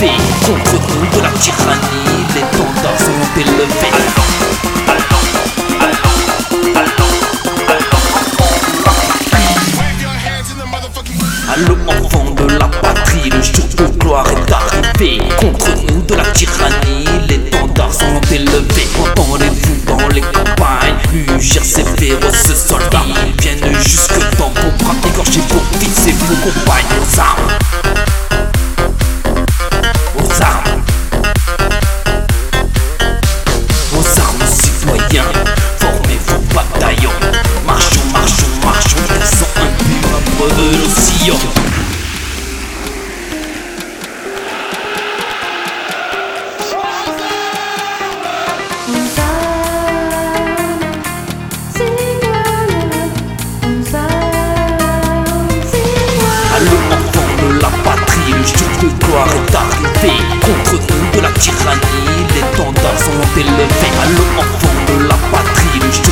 Contre nous de la tyrannie Les sont élevés Allô enfants de la patrie, le jour de gloire est arrivé Contre nous de la tyrannie, arrivé. Contre nous de la tyrannie, les tendards sont élevés Allô enfants de la patrie,